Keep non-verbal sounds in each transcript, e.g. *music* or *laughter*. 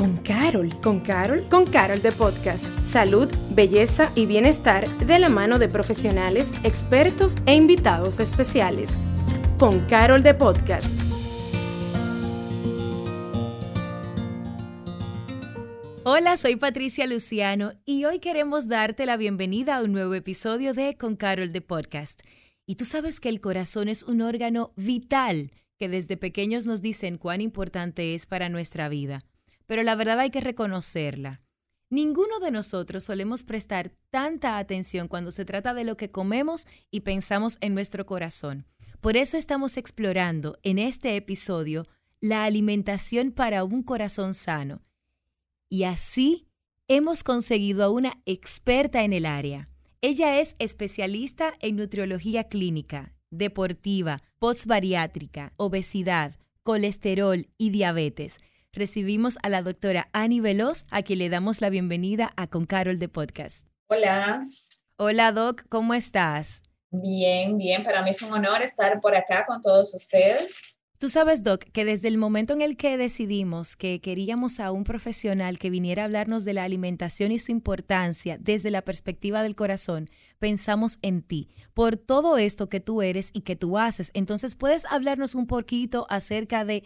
con Carol. ¿Con Carol? Con Carol de Podcast. Salud, belleza y bienestar de la mano de profesionales, expertos e invitados especiales. Con Carol de Podcast. Hola, soy Patricia Luciano y hoy queremos darte la bienvenida a un nuevo episodio de Con Carol de Podcast. Y tú sabes que el corazón es un órgano vital que desde pequeños nos dicen cuán importante es para nuestra vida, pero la verdad hay que reconocerla. Ninguno de nosotros solemos prestar tanta atención cuando se trata de lo que comemos y pensamos en nuestro corazón. Por eso estamos explorando en este episodio la alimentación para un corazón sano. Y así hemos conseguido a una experta en el área. Ella es especialista en nutriología clínica, deportiva, postbariátrica, obesidad, colesterol y diabetes. Recibimos a la doctora Ani Veloz, a quien le damos la bienvenida a Con Carol de Podcast. Hola. Hola, Doc, ¿cómo estás? Bien, bien. Para mí es un honor estar por acá con todos ustedes. Tú sabes, Doc, que desde el momento en el que decidimos que queríamos a un profesional que viniera a hablarnos de la alimentación y su importancia desde la perspectiva del corazón, pensamos en ti, por todo esto que tú eres y que tú haces. Entonces, ¿puedes hablarnos un poquito acerca de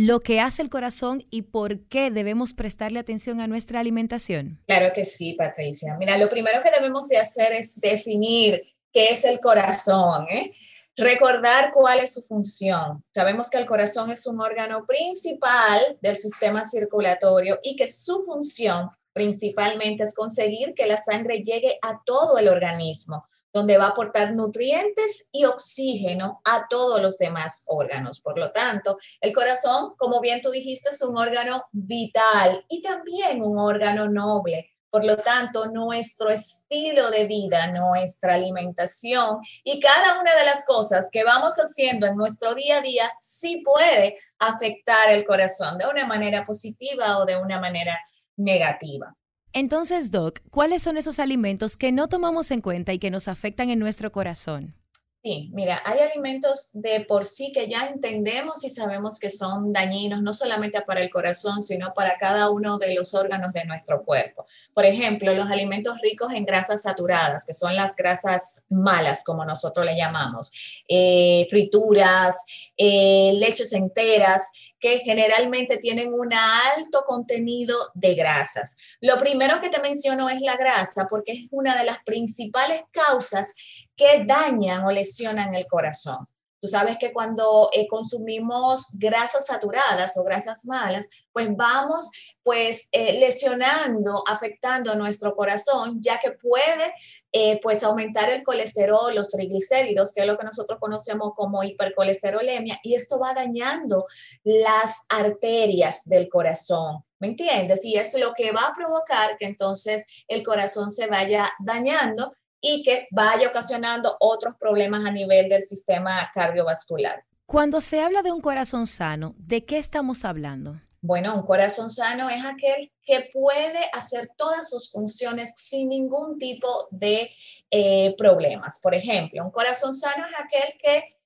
lo que hace el corazón y por qué debemos prestarle atención a nuestra alimentación? Claro que sí, Patricia. Mira, lo primero que debemos de hacer es definir qué es el corazón. ¿eh? Recordar cuál es su función. Sabemos que el corazón es un órgano principal del sistema circulatorio y que su función principalmente es conseguir que la sangre llegue a todo el organismo, donde va a aportar nutrientes y oxígeno a todos los demás órganos. Por lo tanto, el corazón, como bien tú dijiste, es un órgano vital y también un órgano noble por lo tanto, nuestro estilo de vida, nuestra alimentación y cada una de las cosas que vamos haciendo en nuestro día a día sí puede afectar el corazón de una manera positiva o de una manera negativa. Entonces, Doc, ¿cuáles son esos alimentos que no tomamos en cuenta y que nos afectan en nuestro corazón? Sí, mira, hay alimentos de por sí que ya entendemos y sabemos que son dañinos, no solamente para el corazón, sino para cada uno de los órganos de nuestro cuerpo. Por ejemplo, los alimentos ricos en grasas saturadas, que son las grasas malas, como nosotros le llamamos, eh, frituras, eh, leches enteras, que generalmente tienen un alto contenido de grasas. Lo primero que te menciono es la grasa, porque es una de las principales causas que dañan o lesionan el corazón. Tú sabes que cuando eh, consumimos grasas saturadas o grasas malas, pues vamos pues eh, lesionando, afectando a nuestro corazón, ya que puede eh, pues aumentar el colesterol, los triglicéridos, que es lo que nosotros conocemos como hipercolesterolemia, y esto va dañando las arterias del corazón. ¿Me entiendes? Y es lo que va a provocar que entonces el corazón se vaya dañando y que vaya ocasionando otros problemas a nivel del sistema cardiovascular. Cuando se habla de un corazón sano, ¿de qué estamos hablando? Bueno, un corazón sano es aquel que puede hacer todas sus funciones sin ningún tipo de eh, problemas. Por ejemplo, un corazón sano es aquel que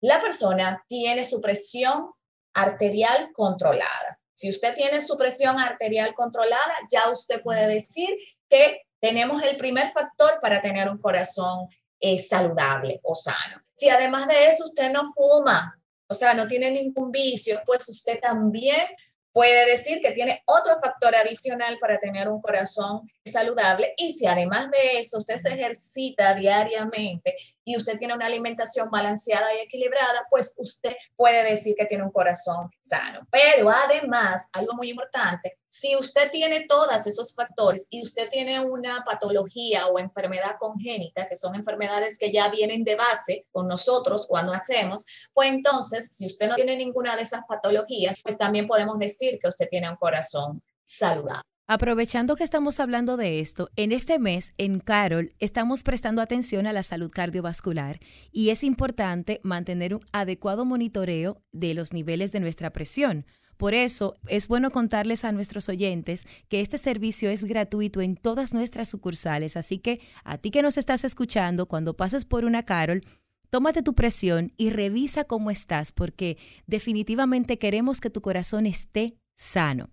la persona tiene su presión arterial controlada. Si usted tiene su presión arterial controlada, ya usted puede decir que tenemos el primer factor para tener un corazón eh, saludable o sano. Si además de eso usted no fuma, o sea, no tiene ningún vicio, pues usted también puede decir que tiene otro factor adicional para tener un corazón saludable. Y si además de eso usted se ejercita diariamente y usted tiene una alimentación balanceada y equilibrada, pues usted puede decir que tiene un corazón sano. Pero además, algo muy importante, si usted tiene todos esos factores y usted tiene una patología o enfermedad congénita, que son enfermedades que ya vienen de base con nosotros cuando hacemos, pues entonces, si usted no tiene ninguna de esas patologías, pues también podemos decir que usted tiene un corazón saludable. Aprovechando que estamos hablando de esto, en este mes en Carol estamos prestando atención a la salud cardiovascular y es importante mantener un adecuado monitoreo de los niveles de nuestra presión. Por eso es bueno contarles a nuestros oyentes que este servicio es gratuito en todas nuestras sucursales, así que a ti que nos estás escuchando, cuando pases por una Carol, tómate tu presión y revisa cómo estás, porque definitivamente queremos que tu corazón esté sano.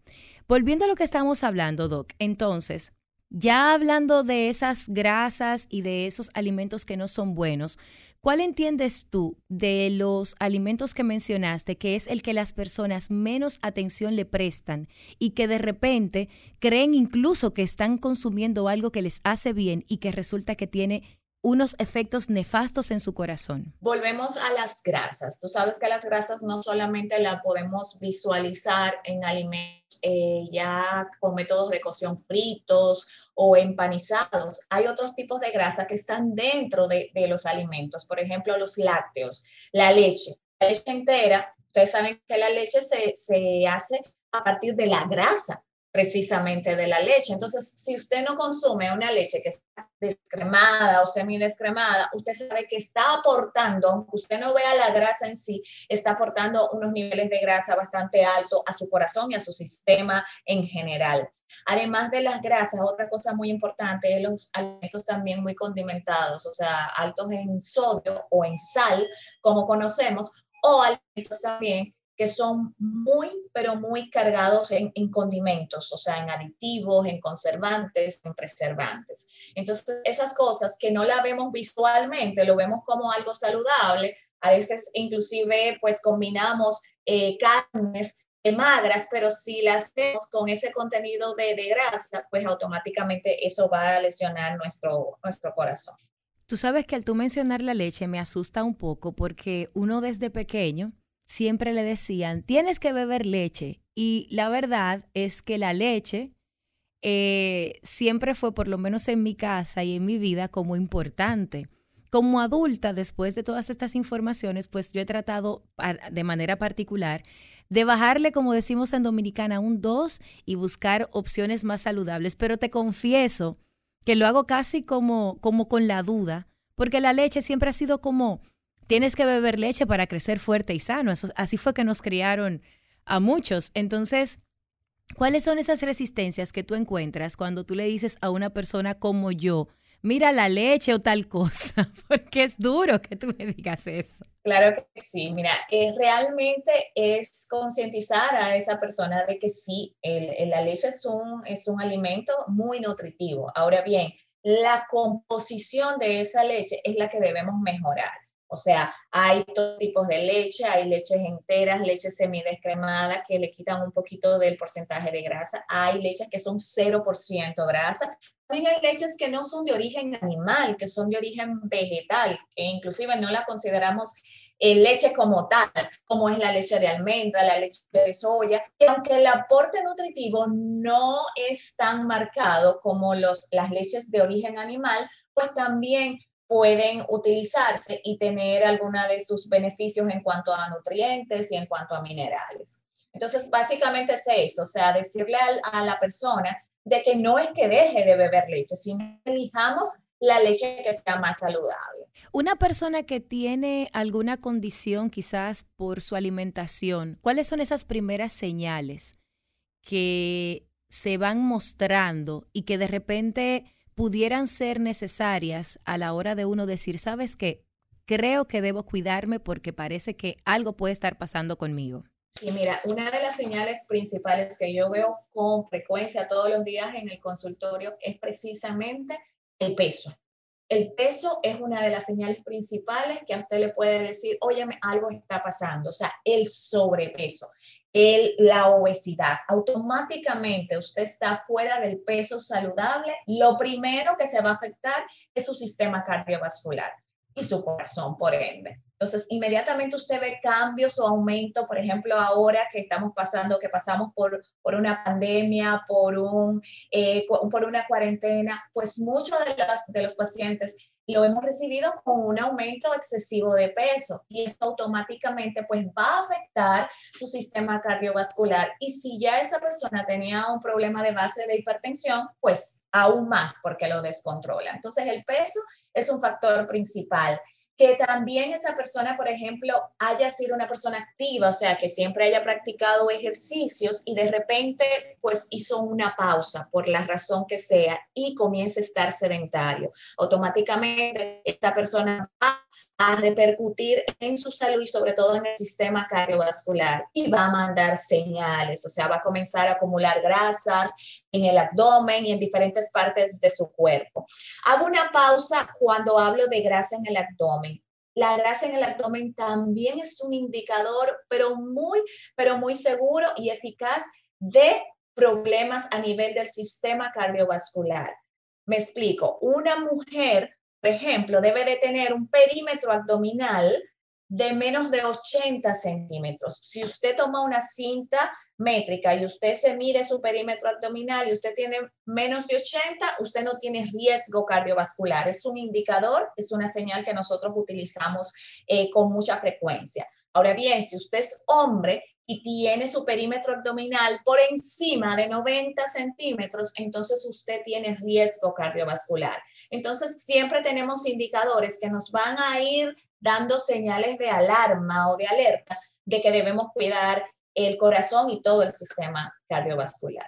Volviendo a lo que estamos hablando, Doc, entonces, ya hablando de esas grasas y de esos alimentos que no son buenos, ¿cuál entiendes tú de los alimentos que mencionaste que es el que las personas menos atención le prestan y que de repente creen incluso que están consumiendo algo que les hace bien y que resulta que tiene unos efectos nefastos en su corazón. Volvemos a las grasas. Tú sabes que las grasas no solamente las podemos visualizar en alimentos eh, ya con métodos de cocción fritos o empanizados. Hay otros tipos de grasa que están dentro de, los alimentos, por ejemplo, los lácteos, la leche. La leche entera, ustedes saben que la leche se, se hace a partir de la grasa precisamente de la leche. Entonces, si usted no consume una leche que está descremada o semidescremada, usted sabe que está aportando, aunque usted no vea la grasa en sí, está aportando unos niveles de grasa bastante altos a su corazón y a su sistema en general. Además de las grasas, otra cosa muy importante es los alimentos también muy condimentados, o sea, altos en sodio o en sal, como conocemos, o alimentos también que son muy, pero muy cargados en, condimentos, o sea, en aditivos, en conservantes, en preservantes. Entonces, esas cosas que no la vemos visualmente, lo vemos como algo saludable, a veces inclusive pues combinamos eh, carnes magras, pero si las hacemos con ese contenido de, de, grasa, pues automáticamente eso va a lesionar nuestro, nuestro corazón. Tú sabes que al tú mencionar la leche me asusta un poco porque uno desde pequeño siempre le decían, tienes que beber leche. Y la verdad es que la leche eh, siempre fue, por lo menos en mi casa y en mi vida, como importante. Como adulta, después de todas estas informaciones, pues yo he tratado de manera particular de bajarle, como decimos en Dominicana, un 2 y buscar opciones más saludables. Pero te confieso que lo hago casi como, como con la duda, porque la leche siempre ha sido como tienes que beber leche para crecer fuerte y sano. así fue que nos criaron a muchos. Entonces, ¿cuáles son esas resistencias que tú encuentras cuando tú le dices a una persona como yo, mira la leche o tal cosa? *laughs* Porque es duro que tú me digas eso. Claro que sí, mira, eh, realmente es concientizar a esa persona de que sí, la leche es un, es un alimento muy nutritivo. Ahora bien, la composición de esa leche es la que debemos mejorar. O sea, hay todo tipos de leche, hay leches enteras, leches semidescremadas que le quitan un poquito del porcentaje de grasa, hay leches que son 0% grasa, también hay leches que no son de origen animal, que son de origen vegetal, que inclusive no la consideramos eh, leche como tal, como es la leche de almendra, la leche de soya, que aunque el aporte nutritivo no es tan marcado como los, las leches de origen animal, pues también pueden utilizarse y tener alguna de sus beneficios en cuanto a nutrientes y en cuanto a minerales. Entonces, básicamente es eso, o sea, decirle a, la persona de que no es que deje de beber leche, sino que elijamos la leche que sea más saludable. Una persona que tiene alguna condición quizás por su alimentación, ¿cuáles son esas primeras señales que se van mostrando y que de repente pudieran ser necesarias a la hora de uno decir, ¿sabes qué? Creo que debo cuidarme porque parece que algo puede estar pasando conmigo. Sí, mira, una de las señales principales que yo veo con frecuencia todos los días en el consultorio es precisamente el peso. El peso es una de las señales principales que a usted le puede decir, óyeme, algo está pasando, o sea, el sobrepeso el, la obesidad. Automáticamente usted está fuera del peso saludable. Lo primero que se va a afectar es su sistema cardiovascular y su corazón, por ende. Entonces, inmediatamente usted ve cambios o aumento, por ejemplo, ahora que estamos pasando, que pasamos por, por una pandemia, por, un, eh, por una cuarentena, pues muchos de, de los pacientes lo hemos recibido con un aumento excesivo de peso y esto automáticamente pues va a afectar su sistema cardiovascular y si ya esa persona tenía un problema de base de hipertensión, pues aún más porque lo descontrola. Entonces el peso es un factor principal que también esa persona, por ejemplo, haya sido una persona activa, o sea, que siempre haya practicado ejercicios y de repente, pues hizo una pausa por la razón que sea y comience a estar sedentario. Automáticamente, esta persona va a repercutir en su salud y sobre todo en el sistema cardiovascular y va a mandar señales, o sea, va a comenzar a acumular grasas en el abdomen y en diferentes partes de su cuerpo. Hago una pausa cuando hablo de grasa en el abdomen. La grasa en el abdomen también es un indicador, pero muy, pero muy seguro y eficaz de problemas a nivel del sistema cardiovascular. Me explico, una mujer por ejemplo, debe de tener un perímetro abdominal de menos de 80 centímetros. Si usted toma una cinta métrica y usted se mide su perímetro abdominal y usted tiene menos de 80, usted no tiene riesgo cardiovascular. Es un indicador, es una señal que nosotros utilizamos eh, con mucha frecuencia. Ahora bien, si usted es hombre y tiene su perímetro abdominal por encima de 90 centímetros, entonces usted tiene riesgo cardiovascular. Entonces, siempre tenemos indicadores que nos van a ir dando señales de alarma o de alerta de que debemos cuidar el corazón y todo el sistema cardiovascular.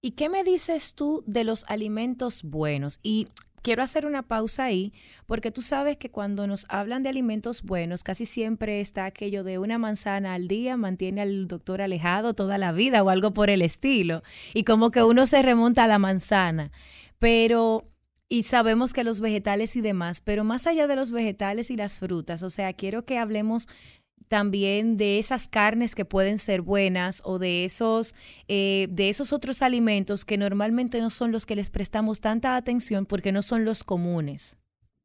¿Y qué me dices tú de los alimentos buenos? Y quiero hacer una pausa ahí, porque tú sabes que cuando nos hablan de alimentos buenos, casi siempre está aquello de una manzana al día mantiene al doctor alejado toda la vida o algo por el estilo, y como que uno se remonta a la manzana. Pero y sabemos que los vegetales y demás, pero más allá de los vegetales y las frutas, o sea, quiero que hablemos también de esas carnes que pueden ser buenas o de esos, eh, de esos otros alimentos que normalmente no son los que les prestamos tanta atención porque no son los comunes.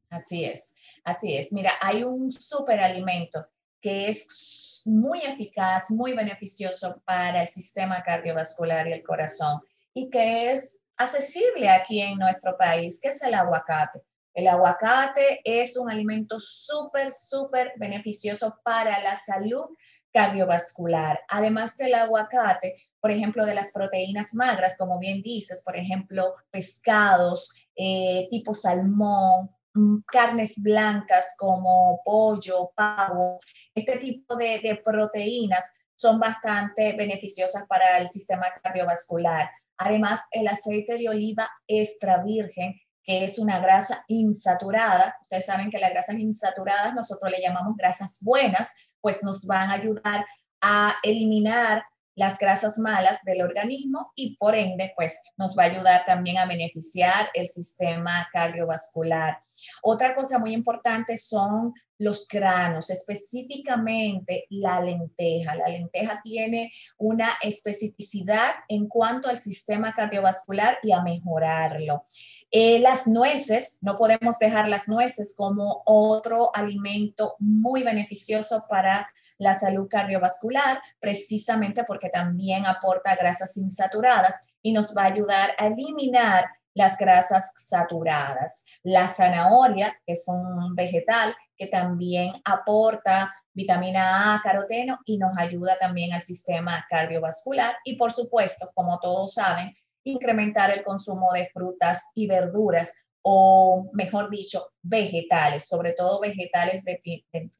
Así es, así es. Mira, hay un superalimento que es muy eficaz, muy beneficioso para el sistema cardiovascular y el corazón y que es accesible aquí en nuestro país, que es el aguacate. El aguacate es un alimento súper, súper beneficioso para la salud cardiovascular. Además del aguacate, por ejemplo, de las proteínas magras, como bien dices, por ejemplo, pescados eh, tipo salmón, mm, carnes blancas como pollo, pavo, este tipo de, de proteínas son bastante beneficiosas para el sistema cardiovascular. Además, el aceite de oliva extra virgen que es una grasa insaturada. Ustedes saben que las grasas insaturadas nosotros le llamamos grasas buenas, pues nos van a ayudar a eliminar las grasas malas del organismo y por ende, pues nos va a ayudar también a beneficiar el sistema cardiovascular. Otra cosa muy importante son los granos, específicamente la lenteja. La lenteja tiene una especificidad en cuanto al sistema cardiovascular y a mejorarlo. Eh, las nueces, no podemos dejar las nueces como otro alimento muy beneficioso para la salud cardiovascular, precisamente porque también aporta grasas insaturadas y nos va a ayudar a eliminar las grasas saturadas. La zanahoria, que es un vegetal, que también aporta vitamina A, caroteno y nos ayuda también al sistema cardiovascular. Y por supuesto, como todos saben, incrementar el consumo de frutas y verduras o mejor dicho, vegetales, sobre todo vegetales de, de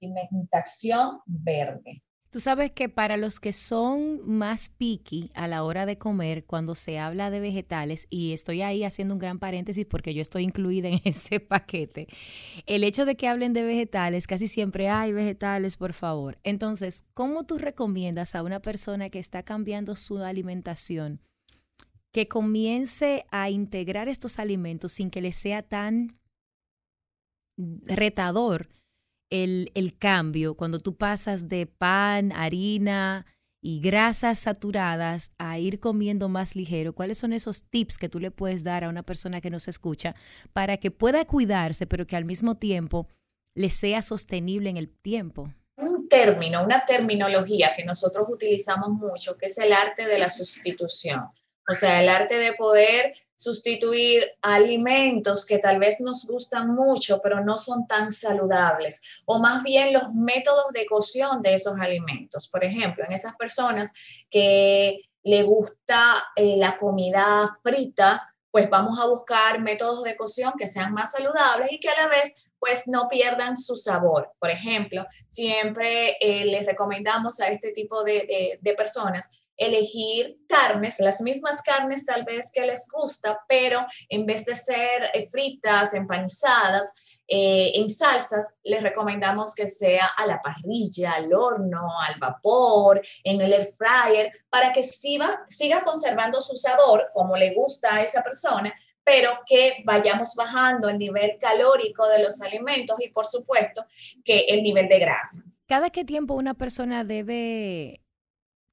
verde. Tú sabes que para los que son más picky a la hora de comer, cuando se habla de vegetales, y estoy ahí haciendo un gran paréntesis porque yo estoy incluida en *laughs* ese paquete, el hecho de que hablen de vegetales, casi siempre hay vegetales, por favor. Entonces, ¿cómo tú recomiendas a una persona que está cambiando su alimentación que comience a integrar estos alimentos sin que le sea tan retador? el, cambio cuando tú pasas de pan, harina y grasas saturadas a ir comiendo más ligero? ¿Cuáles son esos tips que tú le puedes dar a una persona que nos escucha para que pueda cuidarse, pero que al mismo tiempo le sea sostenible en el tiempo? Un término, una terminología que nosotros utilizamos mucho, que es el arte de la sustitución. O sea, el arte de poder sustituir alimentos que tal vez nos gustan mucho, pero no son tan saludables, o más bien los métodos de cocción de esos alimentos. Por ejemplo, en esas personas que le gusta eh, la comida frita, pues vamos a buscar métodos de cocción que sean más saludables y que a la vez pues no pierdan su sabor. Por ejemplo, siempre eh, les recomendamos a este tipo de, de personas elegir carnes, las mismas carnes tal vez que les gusta, pero en vez de ser eh, fritas, empanizadas, eh, en salsas, les recomendamos que sea a la parrilla, al horno, al vapor, en el air fryer, para que siga, siga conservando su sabor como le gusta a esa persona, pero que vayamos bajando el nivel calórico de los alimentos y por supuesto que el nivel de grasa. ¿Cada qué tiempo una persona debe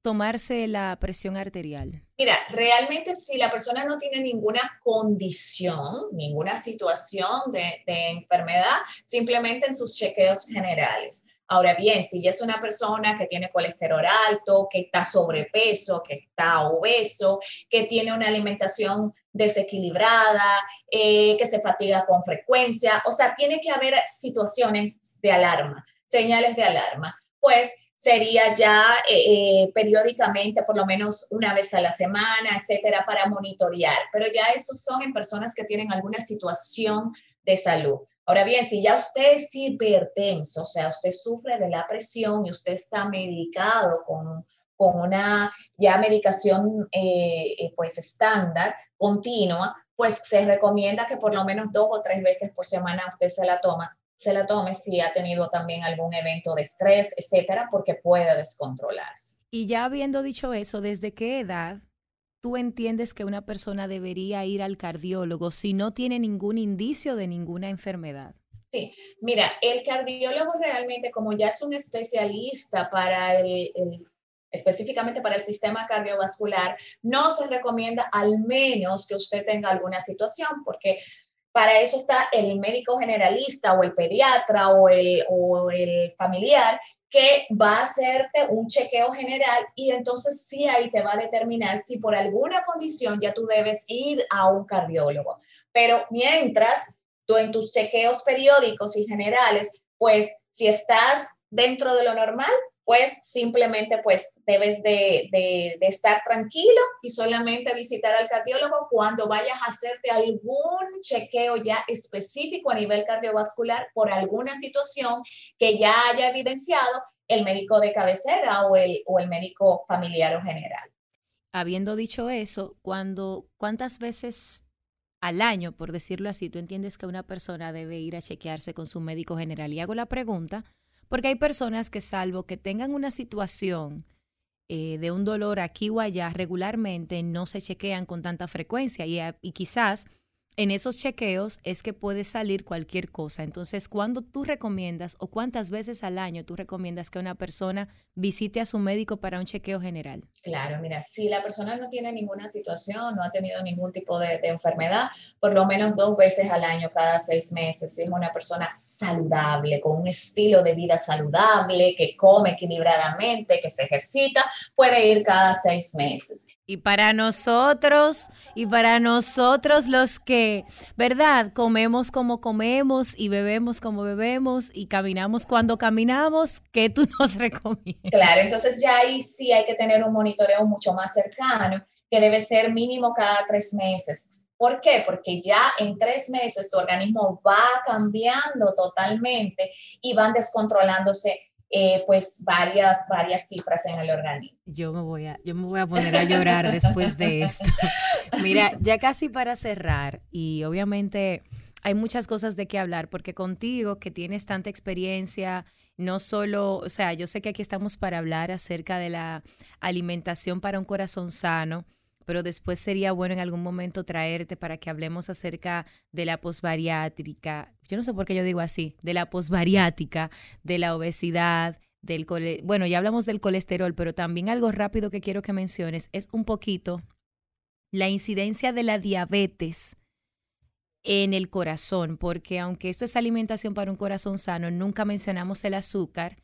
tomarse la presión arterial? Mira, realmente si la persona no tiene ninguna condición, ninguna situación de, enfermedad, simplemente en sus chequeos generales. Ahora bien, si ya es una persona que tiene colesterol alto, que está sobrepeso, que está obeso, que tiene una alimentación desequilibrada, eh, que se fatiga con frecuencia, o sea, tiene que haber situaciones de alarma, señales de alarma. Pues sería ya eh, eh, periódicamente, por lo menos una vez a la semana, etcétera, para monitorear. Pero ya esos son en personas que tienen alguna situación de salud. Ahora bien, si ya usted es hipertenso, o sea, usted sufre de la presión y usted está medicado con, con una ya medicación eh, pues estándar, continua, pues se recomienda que por lo menos dos o tres veces por semana usted se la toma se la tome si ha tenido también algún evento de estrés, etcétera, porque puede descontrolarse. Y ya habiendo dicho eso, ¿desde qué edad tú entiendes que una persona debería ir al cardiólogo si no tiene ningún indicio de ninguna enfermedad? Sí, mira, el cardiólogo realmente, como ya es un especialista para el, específicamente para el sistema cardiovascular, no se recomienda al menos que usted tenga alguna situación, porque para eso está el médico generalista o el pediatra o el, o el familiar que va a hacerte un chequeo general y entonces sí ahí te va a determinar si por alguna condición ya tú debes ir a un cardiólogo. Pero mientras tú en tus chequeos periódicos y generales, pues si estás dentro de lo normal, pues simplemente pues debes de, estar tranquilo y solamente visitar al cardiólogo cuando vayas a hacerte algún chequeo ya específico a nivel cardiovascular por alguna situación que ya haya evidenciado el médico de cabecera o el, o el médico familiar o general. Habiendo dicho eso, cuando, ¿cuántas veces al año, por decirlo así, tú entiendes que una persona debe ir a chequearse con su médico general? Y hago la pregunta porque hay personas que salvo que tengan una situación eh, de un dolor aquí o allá regularmente, no se chequean con tanta frecuencia y, y quizás en esos chequeos es que puede salir cualquier cosa. Entonces, ¿cuándo tú recomiendas o cuántas veces al año tú recomiendas que una persona visite a su médico para un chequeo general? Claro, mira, si la persona no tiene ninguna situación, no ha tenido ningún tipo de, enfermedad, por lo menos dos veces al año, cada seis meses, si es una persona saludable, con un estilo de vida saludable, que come equilibradamente, que se ejercita, puede ir cada seis meses. Y para nosotros, y para nosotros los que, ¿verdad? Comemos como comemos y bebemos como bebemos y caminamos cuando caminamos, ¿qué tú nos *laughs* recomiendas? Claro, entonces ya ahí sí hay que tener un monitoreo mucho más cercano, que debe ser mínimo cada tres meses. ¿Por qué? Porque ya en tres meses tu organismo va cambiando totalmente y van descontrolándose eh, pues varias, varias cifras en el organismo. Yo me voy a, yo me voy a poner a llorar después de esto. *laughs* Mira, ya casi para cerrar, y obviamente hay muchas cosas de qué hablar, porque contigo, que tienes tanta experiencia, no solo, o sea, yo sé que aquí estamos para hablar acerca de la alimentación para un corazón sano, pero después sería bueno en algún momento traerte para que hablemos acerca de la posbariátrica. Yo no sé por qué yo digo así, de la posbariática, de la obesidad, del bueno, ya hablamos del colesterol, pero también algo rápido que quiero que menciones es un poquito la incidencia de la diabetes en el corazón, porque aunque esto es alimentación para un corazón sano, nunca mencionamos el azúcar,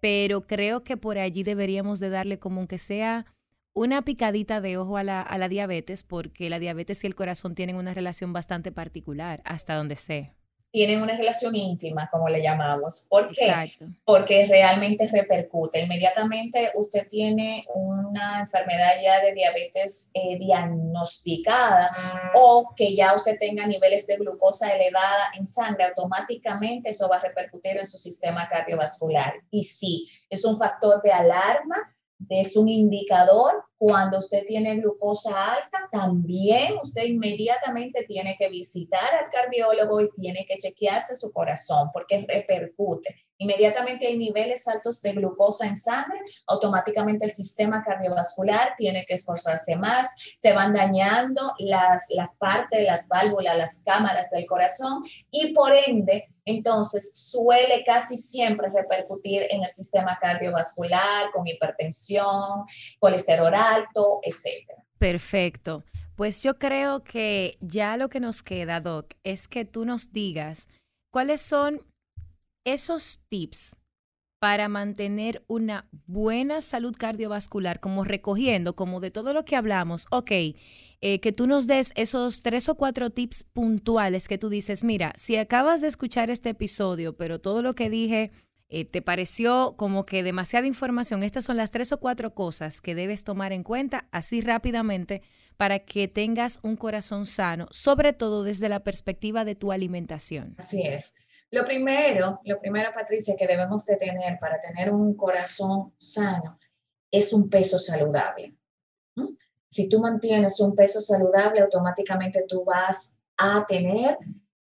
pero creo que por allí deberíamos de darle como que sea una picadita de ojo a la, a la diabetes porque la diabetes y el corazón tienen una relación bastante particular, hasta donde sé. Tienen una relación íntima, como le llamamos. ¿Por qué? Porque realmente repercute. Inmediatamente usted tiene una enfermedad ya de diabetes eh, diagnosticada o que ya usted tenga niveles de glucosa elevada en sangre, automáticamente eso va a repercutir en su sistema cardiovascular. Y sí, es un factor de alarma es un indicador. Cuando usted tiene glucosa alta, también usted inmediatamente tiene que visitar al cardiólogo y tiene que chequearse su corazón porque repercute. Inmediatamente hay niveles altos de glucosa en sangre, automáticamente el sistema cardiovascular tiene que esforzarse más, se van dañando las, las partes, las válvulas, las cámaras del corazón y por ende entonces suele casi siempre repercutir en el sistema cardiovascular con hipertensión, colesterol alto, etc. Perfecto. Pues yo creo que ya lo que nos queda, Doc, es que tú nos digas cuáles son esos tips para mantener una buena salud cardiovascular, como recogiendo, como de todo lo que hablamos, ok, eh, que tú nos des esos tres o cuatro tips puntuales que tú dices, mira, si acabas de escuchar este episodio, pero todo lo que dije eh, te pareció como que demasiada información, estas son las tres o cuatro cosas que debes tomar en cuenta así rápidamente para que tengas un corazón sano, sobre todo desde la perspectiva de tu alimentación. Así es. Lo primero, lo primero, Patricia, que debemos de tener para tener un corazón sano es un peso saludable. Si tú mantienes un peso saludable, automáticamente tú vas a tener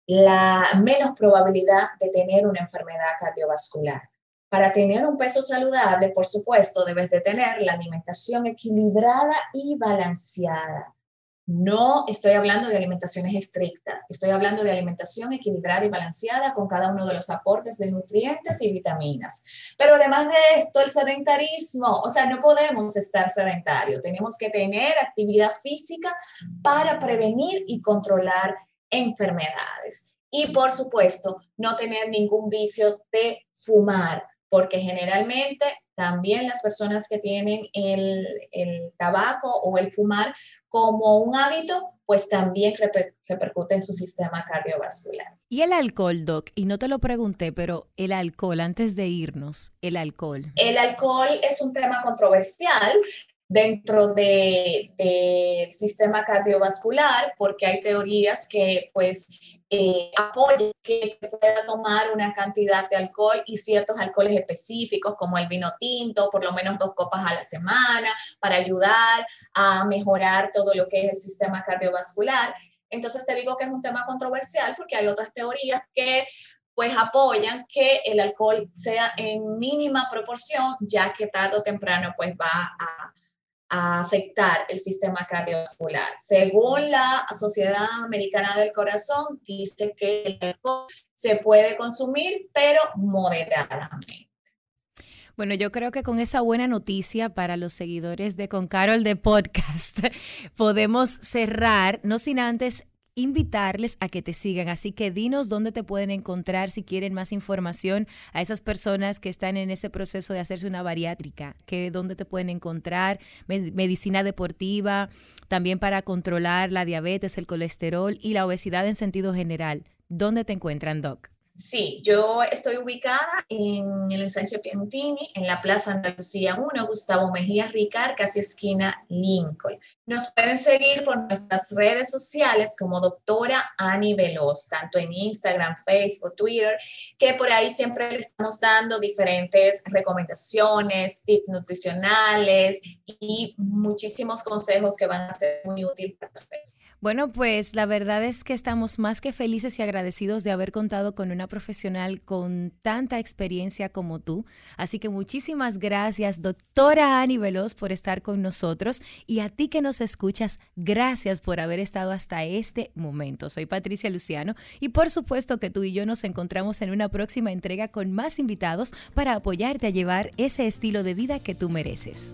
la menos probabilidad de tener una enfermedad cardiovascular. Para tener un peso saludable, por supuesto, debes de tener la alimentación equilibrada y balanceada. No estoy hablando de alimentaciones estrictas, estoy hablando de alimentación equilibrada y balanceada con cada uno de los aportes de nutrientes y vitaminas. Pero además de esto, el sedentarismo, o sea, no podemos estar sedentarios, tenemos que tener actividad física para prevenir y controlar enfermedades. Y por supuesto, no tener ningún vicio de fumar, porque generalmente también las personas que tienen el, el tabaco o el fumar como un hábito, pues también repercute en su sistema cardiovascular. ¿Y el alcohol, Doc? Y no te lo pregunté, pero el alcohol, antes de irnos, el alcohol. El alcohol es un tema controversial dentro del de, sistema cardiovascular, porque hay teorías que pues eh, apoyan que se pueda tomar una cantidad de alcohol y ciertos alcoholes específicos como el vino tinto, por lo menos dos copas a la semana, para ayudar a mejorar todo lo que es el sistema cardiovascular. Entonces te digo que es un tema controversial porque hay otras teorías que pues apoyan que el alcohol sea en mínima proporción, ya que tarde o temprano pues va a afectar el sistema cardiovascular. Según la Sociedad Americana del Corazón, dice que el alcohol se puede consumir, pero moderadamente. Bueno, yo creo que con esa buena noticia para los seguidores de Con Carol de Podcast *laughs* podemos cerrar, no sin antes invitarles a que te sigan. Así que dinos dónde te pueden encontrar si quieren más información a esas personas que están en ese proceso de hacerse una bariátrica, que dónde te pueden encontrar, medicina deportiva, también para controlar la diabetes, el colesterol y la obesidad en sentido general. ¿Dónde te encuentran, Doc? Sí, yo estoy ubicada en el ensanche Piantini, en la Plaza Andalucía 1, Gustavo Mejía Ricard, casi esquina Lincoln. Nos pueden seguir por nuestras redes sociales como doctora Ani Veloz, tanto en Instagram, Facebook, Twitter, que por ahí siempre le estamos dando diferentes recomendaciones, tips nutricionales y muchísimos consejos que van a ser muy útiles para ustedes. Bueno, pues la verdad es que estamos más que felices y agradecidos de haber contado con una profesional con tanta experiencia como tú. Así que muchísimas gracias, doctora Ani Veloz, por estar con nosotros y a ti que nos escuchas, gracias por haber estado hasta este momento. Soy Patricia Luciano y por supuesto que tú y yo nos encontramos en una próxima entrega con más invitados para apoyarte a llevar ese estilo de vida que tú mereces.